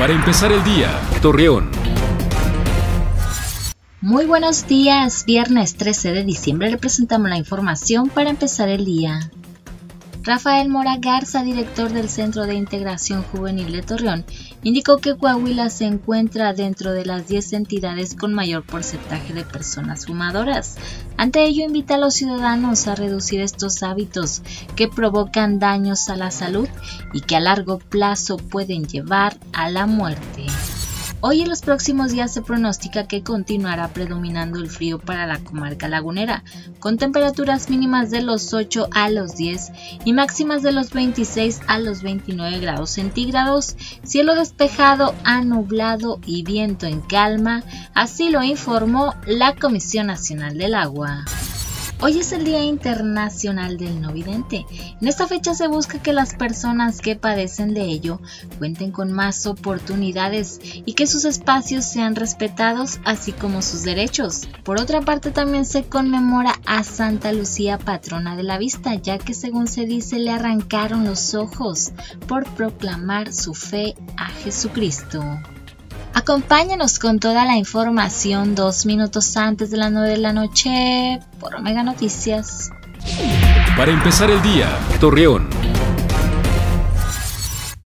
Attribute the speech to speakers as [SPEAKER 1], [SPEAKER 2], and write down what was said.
[SPEAKER 1] Para empezar el día, Torreón.
[SPEAKER 2] Muy buenos días, viernes 13 de diciembre le presentamos la información para empezar el día. Rafael Mora Garza, director del Centro de Integración Juvenil de Torreón, indicó que Coahuila se encuentra dentro de las 10 entidades con mayor porcentaje de personas fumadoras. Ante ello, invita a los ciudadanos a reducir estos hábitos que provocan daños a la salud y que a largo plazo pueden llevar a la muerte. Hoy en los próximos días se pronostica que continuará predominando el frío para la comarca lagunera, con temperaturas mínimas de los 8 a los 10 y máximas de los 26 a los 29 grados centígrados, cielo despejado a nublado y viento en calma, así lo informó la Comisión Nacional del Agua. Hoy es el Día Internacional del No Vidente. En esta fecha se busca que las personas que padecen de ello cuenten con más oportunidades y que sus espacios sean respetados, así como sus derechos. Por otra parte, también se conmemora a Santa Lucía, patrona de la vista, ya que según se dice le arrancaron los ojos por proclamar su fe a Jesucristo. Acompáñanos con toda la información dos minutos antes de las 9 de la noche por Omega Noticias.
[SPEAKER 1] Para empezar el día, Torreón.